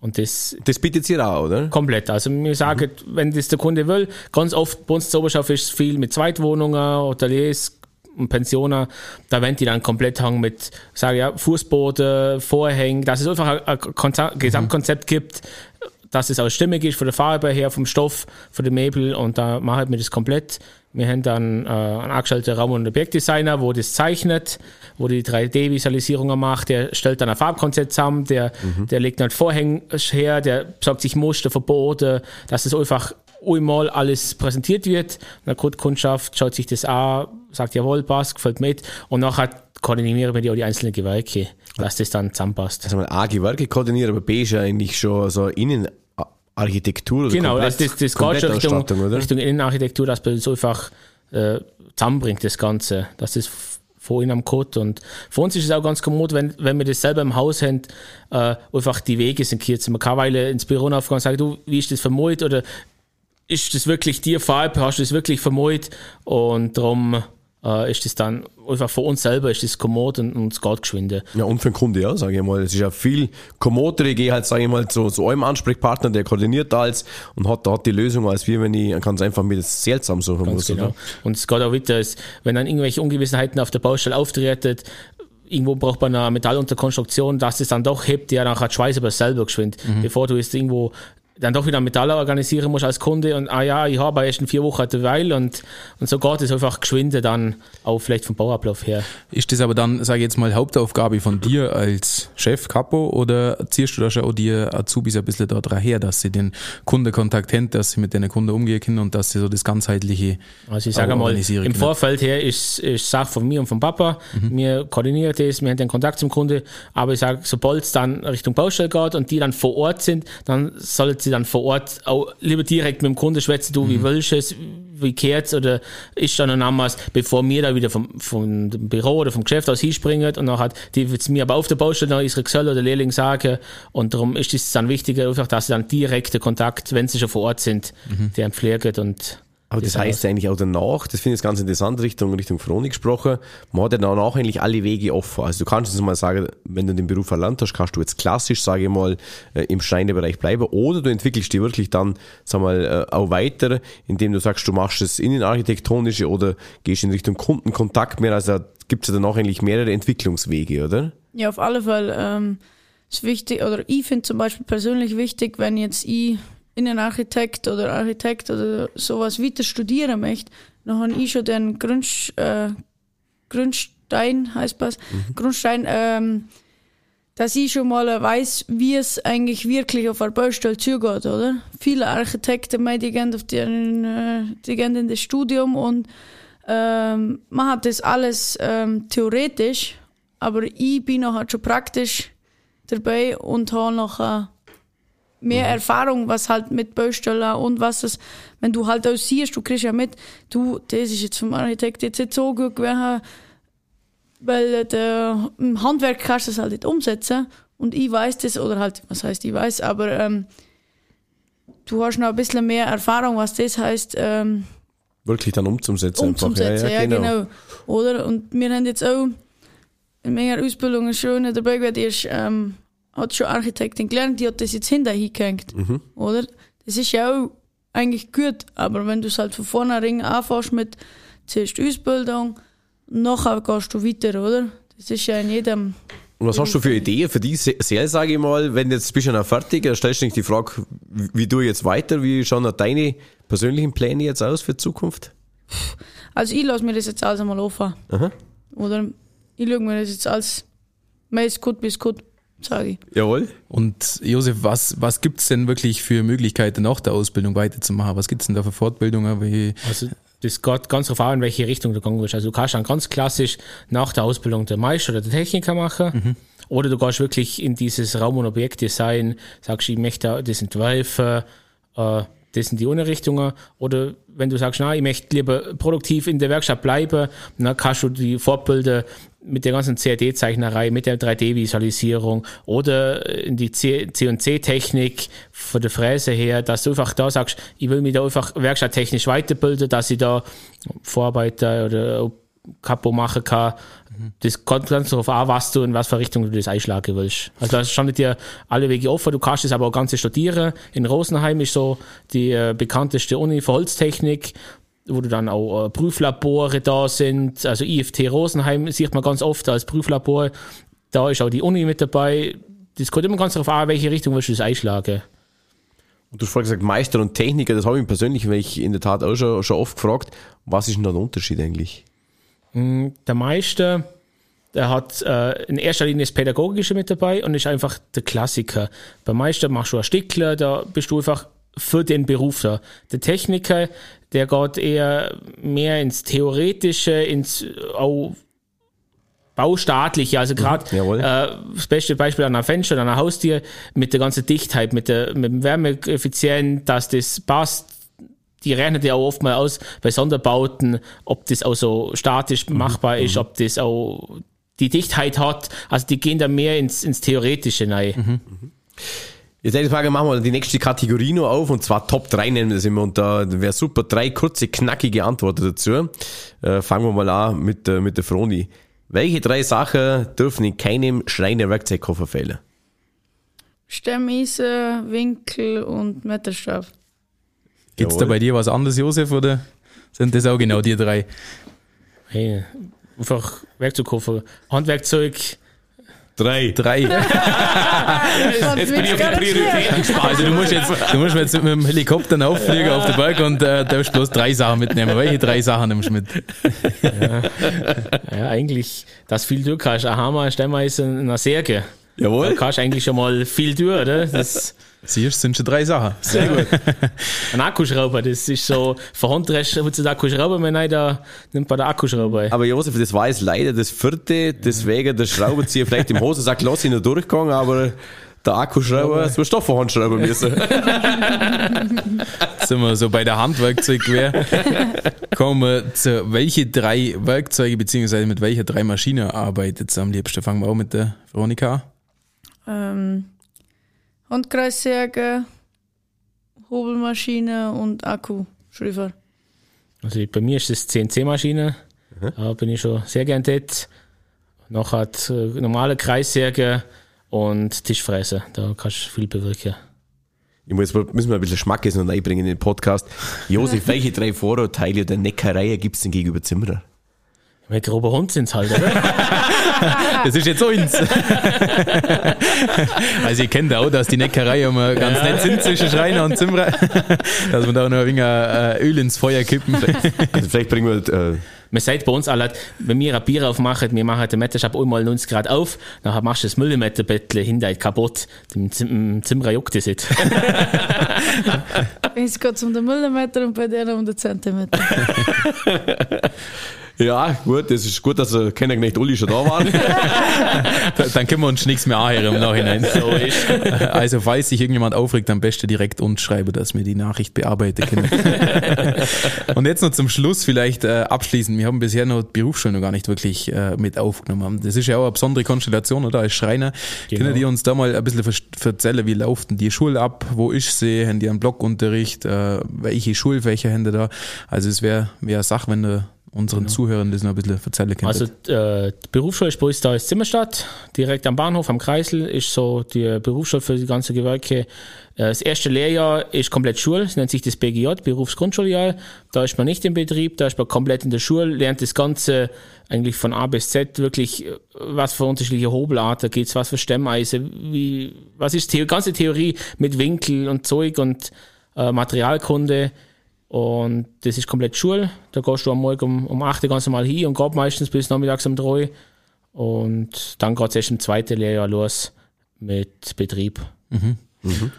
Und das Das bietet ihr auch, oder? komplett. Also wir sagen, wenn das der Kunde will, ganz oft bei uns zur Oberschaft ist es viel mit Zweitwohnungen, Hoteliers und Pensionen, da wenn die dann komplett haben mit, sage ja, Fußboden, Vorhängen, dass es einfach ein, ein Konza- Gesamtkonzept gibt, dass es auch stimmig ist von der Farbe her, vom Stoff, von den Möbel und da machen wir das komplett. Wir haben dann äh, einen angestellten Raum- und Objektdesigner, wo das zeichnet, wo die 3D-Visualisierungen macht, der stellt dann ein Farbkonzept zusammen, der, der legt dann Vorhänge her, der besorgt sich Muster, Verbote, dass es einfach einmal alles präsentiert wird. Und der Kundschaft schaut sich das an, sagt, jawohl, passt, gefällt mit und nachher koordinieren wir die einzelnen Gewerke, dass das dann zusammenpasst. Also A, Gewerke koordinieren, aber B ist ja eigentlich schon so Innenarchitektur oder Genau, komplett- also das, das geht schon Richtung, oder? Richtung Innenarchitektur, dass man das einfach äh, zusammenbringt, das Ganze. Das ist vorhin am Code. Und für uns ist es auch ganz kommod, wenn, wenn wir das selber im Haus haben, äh, einfach die Wege sind kurz. Man kann weile ins Büro aufgehen und sagen, du, wie ist das vermut oder ist das wirklich dir Farbe, hast du das wirklich vermut? Und darum äh, ist das dann einfach für uns selber ist das kommod und, und es geht geschwinde. Ja, und für den Kunde, ja, sage ich mal. Es ist ja viel kommoder. Ich gehe halt, sage ich mal, zu, zu einem Ansprechpartner, der koordiniert alles und hat da die Lösung, als wir, wenn ich ganz einfach mir das seltsam suchen muss. Genau. Oder? Und es geht auch weiter, es- wenn dann irgendwelche Ungewissenheiten auf der Baustelle auftreten, irgendwo braucht man eine Metallunterkonstruktion, dass es dann doch hebt, ja, dann hat Schweiß aber selber geschwind, bevor du jetzt irgendwo dann doch wieder Metall organisieren musst als Kunde und ah ja, ich habe erst in vier Wochen derweil und, und so geht es einfach geschwinde dann auch vielleicht vom Bauablauf her. Ist das aber dann, sage ich jetzt mal, Hauptaufgabe von dir als Chef, Capo, oder ziehst du da schon auch die Azubis ein bisschen da her, dass sie den Kundenkontakt haben, dass sie mit den Kunden umgehen können und dass sie so das ganzheitliche Also ich sage mal, im können? Vorfeld her ist, ist Sache von mir und vom Papa. Wir koordinieren das, wir haben den Kontakt zum Kunde, aber ich sage, sobald es dann Richtung Baustelle geht und die dann vor Ort sind, dann sollten sie dann vor Ort auch lieber direkt mit dem Kunde schwätzen, du, wie willst du es, wie kehrt's oder ist dann noch anders, bevor wir da wieder vom, vom Büro oder vom Geschäft aus hinspringen und nachher die wird's mir aber auf der Baustelle noch unsere Gesell oder Lehrling sagen und darum ist es dann wichtiger, einfach, dass sie dann direkte Kontakt, wenn sie schon vor Ort sind, die einen pflegen und Aber das heißt eigentlich auch danach, das finde ich ganz interessant, Richtung, Richtung Froni gesprochen, man hat ja danach eigentlich alle Wege offen. Also du kannst jetzt mal sagen, wenn du den Beruf erlernt hast, kannst du jetzt klassisch, sage ich mal, äh, im Schreinerbereich bleiben oder du entwickelst dich wirklich dann, sag mal, äh, auch weiter, indem du sagst, du machst das innenarchitektonische oder gehst in Richtung Kundenkontakt mehr. Also da gibt es ja danach eigentlich mehrere Entwicklungswege, oder? Ja, auf alle Fälle ähm, ist wichtig, oder ich finde zum Beispiel persönlich wichtig, wenn jetzt ich Innenarchitekt oder Architekt oder sowas weiter studieren möchte, dann habe ich schon den Grund, äh, Grundstein, heißt das, Grundstein, ähm, dass ich schon mal weiß, wie es eigentlich wirklich auf der Baustelle zugeht, oder? Viele Architekten, die gehen auf den, äh, die gehen in das Studium und ähm, man hat das alles ähm, theoretisch, aber ich bin noch halt schon praktisch dabei und habe noch mehr Erfahrung, was halt mit Baustellen und was es, wenn du halt auch siehst, du kriegst ja mit, du, das ist jetzt vom Architekt jetzt nicht so gut gewesen, weil der, im Handwerk kannst du das halt nicht umsetzen und ich weiß das, oder halt, was heißt ich weiß, aber ähm, du hast noch ein bisschen mehr Erfahrung, was das heißt, ähm, Wirklich dann umzusetzen. umzusetzen, einfach. ja, genau. Oder? Und wir haben jetzt auch in meiner Ausbildung eine schöne dabei gewesen, ist, ähm, hat schon Architektin gelernt, die hat das jetzt hinterher hingehängt. Oder? Das ist ja auch eigentlich gut, aber wenn du es halt von vornherein anfängst mit zuerst Ausbildung, nachher gehst du weiter, oder? Das ist ja in jedem. Und was hast du für Ideen für die Serie, sage ich mal, wenn jetzt bist du noch fertig, dann stellst du dich die Frage, wie du jetzt weiter, wie schauen deine persönlichen Pläne jetzt aus für die Zukunft? Also ich lasse mir das jetzt alles einmal offen. Aha. Oder ich schaue mir das jetzt alles, meist gut bis gut, sage ich. Jawohl. Und Josef, was, was gibt's denn wirklich für Möglichkeiten nach der Ausbildung weiterzumachen? Was gibt's denn da für Fortbildungen? Also das geht ganz darauf an, in welche Richtung du gegangen bist. Also du kannst dann ganz klassisch nach der Ausbildung der Meister oder der Techniker machen. Oder du gehst wirklich in dieses Raum- und Objektdesign, sagst, ich möchte das entwerfen, äh, das sind die Unterrichtungen. Oder wenn du sagst, na, ich möchte lieber produktiv in der Werkstatt bleiben, dann kannst du die Fortbilder mit der ganzen CAD-Zeichnerei, mit der 3D-Visualisierung oder in die C&C-Technik von der Fräse her, dass du einfach da sagst, ich will mich da einfach werkstatttechnisch weiterbilden, dass ich da Vorarbeiter oder Kapo machen kann. Das kommt ganz darauf an, was du in was für Richtung du das einschlagen willst. Also da standen dir alle Wege offen. Du kannst es aber auch ganz studieren. In Rosenheim ist so die äh, bekannteste Uni für Holztechnik, wo du dann auch äh, Prüflabore da sind. Also IFT Rosenheim sieht man ganz oft als Prüflabor. Da ist auch die Uni mit dabei. Das kommt immer ganz darauf an, welche Richtung willst du das einschlagen. Und du hast vorhin gesagt, Meister und Techniker, das habe ich mich persönlich, weil ich in der Tat auch schon, schon oft gefragt, was ist denn da der Unterschied eigentlich? Der Meister, der hat äh, in erster Linie das Pädagogische mit dabei und ist einfach der Klassiker. Beim Meister machst du ein Stickler, da bist du einfach für den Beruf da. Der Techniker, der geht eher mehr ins Theoretische, ins auch baustaatliche, also gerade jawohl. äh, das beste Beispiel an einem Fenster, an einer Haustier mit der ganzen Dichtheit, mit, der, mit dem Wärmeeffizient, dass das passt. Die rechnen ja auch oft mal aus bei Sonderbauten, ob das auch so statisch machbar ist, ob das auch die Dichtheit hat. Also die gehen da mehr ins, ins Theoretische rein. Jetzt eine Frage, machen wir die nächste Kategorie noch auf, und zwar Top 3 nennen wir das immer, und da wäre super, drei kurze, knackige Antworten dazu. Äh, fangen wir mal an mit, äh, mit der Froni. Welche drei Sachen dürfen in keinem Schreiner-Werkzeugkoffer fehlen? Stemmeisen, Winkel und Meterstab. gibt's da bei dir was anderes, Josef, oder sind das auch genau die drei? Hey, einfach Werkzeugkoffer, Handwerkzeug. Drei. Drei. Jetzt bin ich auf die Priorität. Also du musst jetzt, du musst jetzt mit dem Helikopter auffliegen auf den Berg und äh, darfst bloß drei Sachen mitnehmen. Welche drei Sachen nimmst du mit? Ja, eigentlich, das viel durch kannst. Ein Hammer, ein Stemmeisen, eine Säge. Da Jawohl. kannst du eigentlich schon mal viel durch, oder? Das, Siehst, sind schon drei Sachen. Sehr gut. ein Akkuschrauber, das ist so, von Hand du heutzutage Akkuschrauber, mehr nein, da nimmt man den Akkuschrauber. Aber Josef, das war jetzt leider das vierte, deswegen der Schraubenzieher vielleicht im Hosensack lass ich noch durchgegangen, aber der Akkuschrauber, das musst du doch von Hand schrauben müssen. Jetzt sind wir so bei der Handwerkzeugwehr. Kommen wir zu, welche drei Werkzeuge beziehungsweise mit welcher drei Maschinen arbeitet ihr am liebsten? Fangen wir auch mit der Veronika an. Ähm, Handkreissäge, Hobelmaschine und Akkuschriffer. Also bei mir ist das CNC-Maschine, da bin ich schon sehr gern dort. Noch hat äh, normale Kreissäge und Tischfräse, da kannst du viel bewirken. Ich muss, müssen wir ein bisschen Schmackes noch einbringen in den Podcast. Josef, welche drei Vorurteile der Neckerei gibt's denn gegenüber Zimmerer? Weil grober Hund sind's halt, oder? Das ist jetzt uns. also ihr kennt auch, dass die Neckerei immer ganz nett sind zwischen Schreiner und Zimmerer. Dass wir da noch ein wenig äh, Öl ins Feuer kippen. Also vielleicht bringen wir, äh, Man sagt bei uns alle, wenn wir ein Bier aufmachen, wir machen den Metterschab einmal 90 Grad auf, dann machst du das Millimeterbettle hinter kaputt. Dem Zim- dem Zimmerer juckt das nicht. Jetzt geht es um den Millimeter und bei denen um den Zentimeter. Ja, gut, das ist gut, dass äh, Kennerknecht Uli schon da war. Dann können wir uns nichts mehr anhören im Nachhinein. So ist. Also falls sich irgendjemand aufregt, am besten direkt uns schreiben, dass wir die Nachricht bearbeiten können. Und jetzt noch zum Schluss vielleicht äh, abschließend. Wir haben bisher noch die Berufsschule noch gar nicht wirklich äh, mit aufgenommen. Das ist ja auch eine besondere Konstellation, oder? Als Schreiner. Genau. Können die uns da mal ein bisschen erzählen, wie läuft denn die Schule ab? Wo ist sie? Haben die einen Blockunterricht? Äh, welche Schulfächer haben die da? Also es wäre wär Sache, wenn du unseren Zuhörern das noch ein bisschen erzählen können. Also äh, die Berufsschule ist bei uns da in Zimmerstadt, direkt am Bahnhof, am Kreisel, ist so die Berufsschule für die ganzen Gewerke. Äh, Das erste Lehrjahr ist komplett Schule, es nennt sich das BGJ, Berufsgrundschuljahr. Da ist man nicht im Betrieb, da ist man komplett in der Schule, lernt das Ganze eigentlich von A bis Z wirklich, was für unterschiedliche Hobelarten geht's, was für Stemmeise, wie, was ist die ganze Theorie mit Winkel und Zeug und äh, Materialkunde. Und das ist komplett Schule. Da gehst du am Morgen um, um 8 Uhr ganz normal hin und gehst meistens bis nachmittags um 3 Und dann geht es erst im zweiten Lehrjahr los mit Betrieb.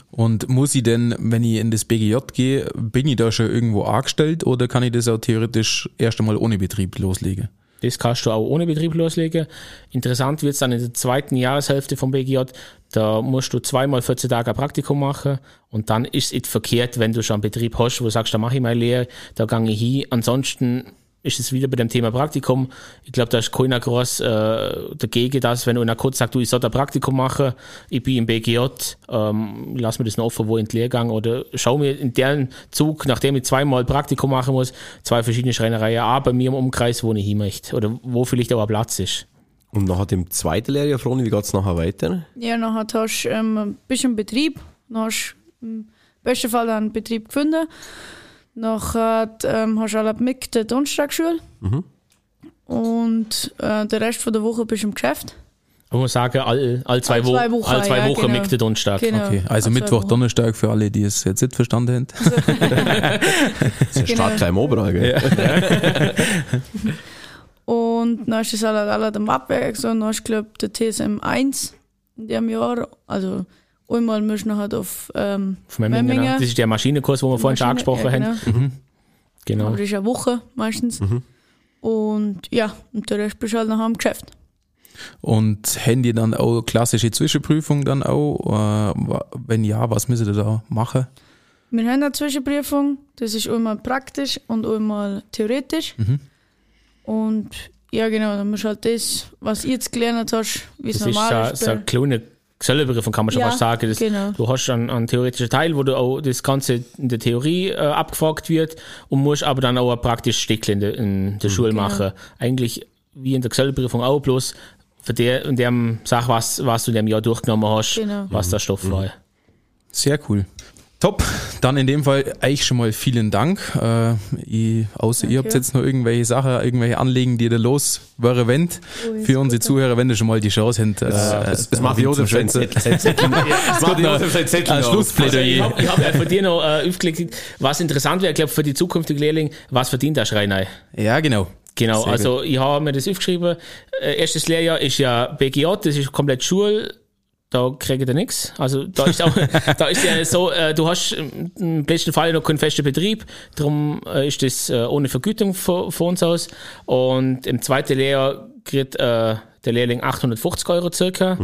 Und muss ich denn, wenn ich in das BGJ gehe, bin ich da schon irgendwo angestellt oder kann ich das auch theoretisch erst einmal ohne Betrieb loslegen? Das kannst du auch ohne Betrieb loslegen. Interessant wird es dann in der zweiten Jahreshälfte vom BGJ. Da musst du zweimal 14 Tage ein Praktikum machen und dann ist es verkehrt, wenn du schon einen Betrieb hast, wo du sagst, da mache ich meine Lehre, da gehe ich hin. Ansonsten ist es wieder bei dem Thema Praktikum. Ich glaube, da ist keiner groß äh, dagegen, dass wenn einer kurz sagt, du, ich soll ein Praktikum machen, ich bin im BGJ, ähm, lass mir das noch offen, wo in den Lehrgang oder schau mir in deren Zug, nachdem ich zweimal Praktikum machen muss, zwei verschiedene Schreinereien an bei mir im Umkreis, wo ich hin möchte oder wo vielleicht auch ein Platz ist. Und nachher dem zweiten Lehrjahr, Froni, wie geht's nachher weiter? Ja, nachher hast du ähm, ein bisschen Betrieb. Dann hast du im besten Fall einen Betrieb gefunden. Nachher ähm, hast du alle mit der Donnerstagsschule. Und äh, der Rest von der Woche bist du im Geschäft. Man muss sagen, all, all zwei, All zwei Wochen, all zwei ja, Wochen genau. mit der Donnerstag. Genau. Okay, also zwei Mittwoch. Donnerstag für alle, die es jetzt nicht verstanden haben. Das ist ja Genau. stark gleich im Oberall, gell? Und dann ist es alle, alle am Abwerk. So, dann hast du, glaube der TSM 1 in dem Jahr. Also einmal musst du nachher auf ähm, Von Memmingen, Memmingen. genau. Das ist der Maschinenkurs, wo wir vorhin schon angesprochen ja, haben. genau. Genau. Aber das ist eine Woche meistens. Und ja, und der Rest bist du halt nachher im Geschäft. Und haben die dann auch klassische Zwischenprüfung dann auch? Äh, wenn ja, was müssen die da machen? Wir haben eine Zwischenprüfung, das ist einmal praktisch und einmal theoretisch. Und ja, genau, dann musst du halt das, was ihr jetzt gelernt hast, wie es Das ist normal so, ist. so bei- eine kleine Gesellenprüfung, kann man schon Ja, fast sagen. Das, genau. Du hast einen, einen theoretischen Teil, wo du auch das Ganze in der Theorie äh, abgefragt wird und musst aber dann auch ein praktisches Stückchen in der, in der Schule machen. Eigentlich wie in der Gesellenprüfung auch, bloß für der, in dem Sach, was, was du in dem Jahr durchgenommen hast, Genau. was der Stoff war. Sehr cool. Top. Dann in dem Fall euch schon mal vielen Dank. Äh, ich, außer ihr habt jetzt noch irgendwelche Sachen, irgendwelche Anliegen, die ihr los wäre, wenn Oh, für unsere gut. Zuhörer, wenn ihr schon mal die Chance habt. Äh, Das, das macht Josef sein Schätzen. Zettel. Sein Zettel. Das macht Josef sein Zettel. Schlussplädoyer. Ich habe hab ja von dir noch äh, aufgelegt, was interessant wäre, ich glaube, für die zukünftigen Lehrlinge, was verdient der Schreiner? Ja, genau. Genau, Sehr also ich habe mir das aufgeschrieben. Äh, erstes Lehrjahr ist ja BGJ, das ist komplett Schule. Da kriegt ihr nichts. Also da ist auch, da ist ja so, äh, du hast im besten Fall noch keinen festen Betrieb, darum äh, ist das äh, ohne Vergütung von, von uns aus. Und im zweiten Lehrjahr kriegt äh, der Lehrling 850 Euro circa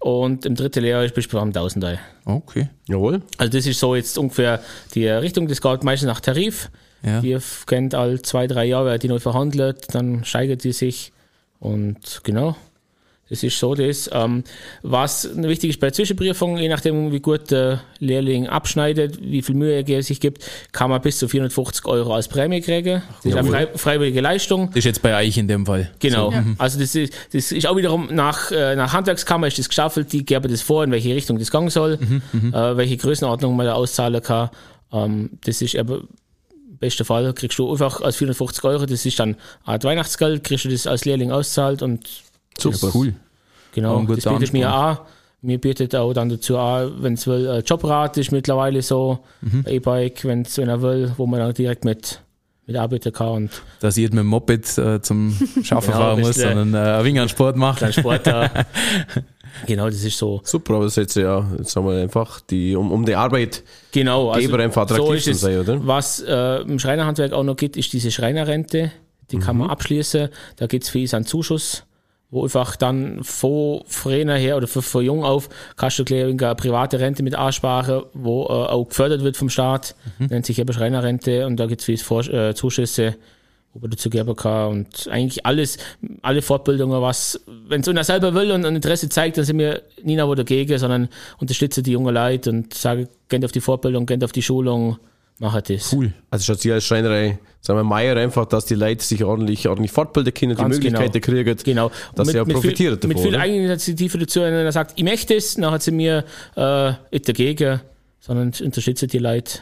und im dritten Lehrjahr bist du beim 1000 Euro. Okay. Jawohl. Also das ist so jetzt ungefähr die Richtung, das geht meistens nach Tarif. Ja. Die kennt all zwei, drei Jahre, die neu verhandelt, dann steigert die sich und genau. Das ist so das. Ähm, was wichtig ist bei der Zwischenprüfung, je nachdem wie gut der Lehrling abschneidet, wie viel Mühe er sich gibt, kann man bis zu 450 Euro als Prämie kriegen. Das ist eine frei, freiwillige Leistung. Das ist jetzt bei euch in dem Fall. Genau. Ja. Also das ist, das ist auch wiederum nach, äh, nach Handwerkskammer ist das gestaffelt, die geben das vor, in welche Richtung das gehen soll, äh, welche Größenordnung man da auszahlen kann. Ähm, das ist aber im besten Fall kriegst du einfach als 450 Euro, das ist dann Art Weihnachtsgeld, kriegst du das als Lehrling auszahlt und Super cool. genau, Ein das bietet mir Ansporn. an. Mir bietet auch dann dazu an, wenn es will, äh, Jobrat ist mittlerweile so, E-Bike, wenn's, wenn er will, wo man dann direkt mit, mit arbeiten kann und Dass ihr mit dem Moped äh, zum Schaffen Genau, fahren muss, bisschen- sondern äh, ein wenig an Sport macht. dann Sport da. genau, das ist so. Super, aber das ist jetzt ja, jetzt haben wir einfach die, um, um die Arbeit Genau, also einfach attraktiv ist zu es. sein, oder? Was äh, im Schreinerhandwerk auch noch gibt, ist diese Schreinerrente. Die kann Mhm. man abschließen. Da gibt's für uns einen Zuschuss, wo einfach dann von früher her oder von, von jung auf kannst du eine private Rente mit ansparen, wo äh, auch gefördert wird vom Staat. Mhm. Nennt sich eben Schreinerrente und da uns Vor äh, Zuschüsse, wo man dazu geben kann und eigentlich alles, alle Fortbildungen, was, wenn es einer selber will und ein Interesse zeigt, dann sind wir nie noch dagegen, sondern unterstützen die jungen Leute und sagen, geht auf die Fortbildung, geht auf die Schulung machen das. Cool. Also schaut sie als Schreinerei, sagen wir Meier einfach, dass die Leute sich ordentlich, ordentlich fortbilden können, die Ganz Möglichkeiten kriegen, Genau. dass sie auch profitieren viel, Mit davon. viel? Eigeninitiative dazu, wenn er sagt, ich möchte es, dann hat sie mir äh, nicht dagegen, sondern unterstützt die Leute.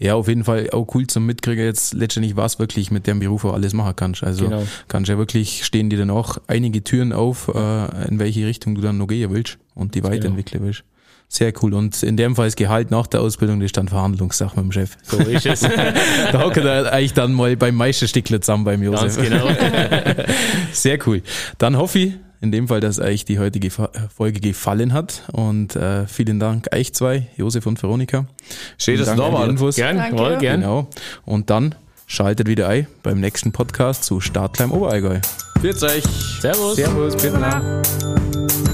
Ja, auf jeden Fall auch cool zum Mitkriegen jetzt letztendlich, was wirklich mit dem Beruf auch alles machen kannst. Also Genau. kannst ja wirklich, stehen dir dann auch einige Türen auf, äh, in welche Richtung du dann noch gehen willst und die weiterentwickeln willst. Sehr cool. Und in dem Fall ist Gehalt nach der Ausbildung, das ist dann Verhandlungssache mit dem Chef. So ist es. Da hocken wir eigentlich dann mal beim Meisterstickler zusammen beim Josef. Ganz genau. Sehr cool. Dann hoffe ich in dem Fall, dass euch die heutige Fa- Folge gefallen hat. Und äh, vielen Dank euch zwei, Josef und Veronika. Schön, dass du da warst. Infos. Gern, Danke. jawohl, gern. Genau. Und dann schaltet wieder ein beim nächsten Podcast zu Startkleim Oberallgäu. Grüß euch. Servus. Servus, bitte.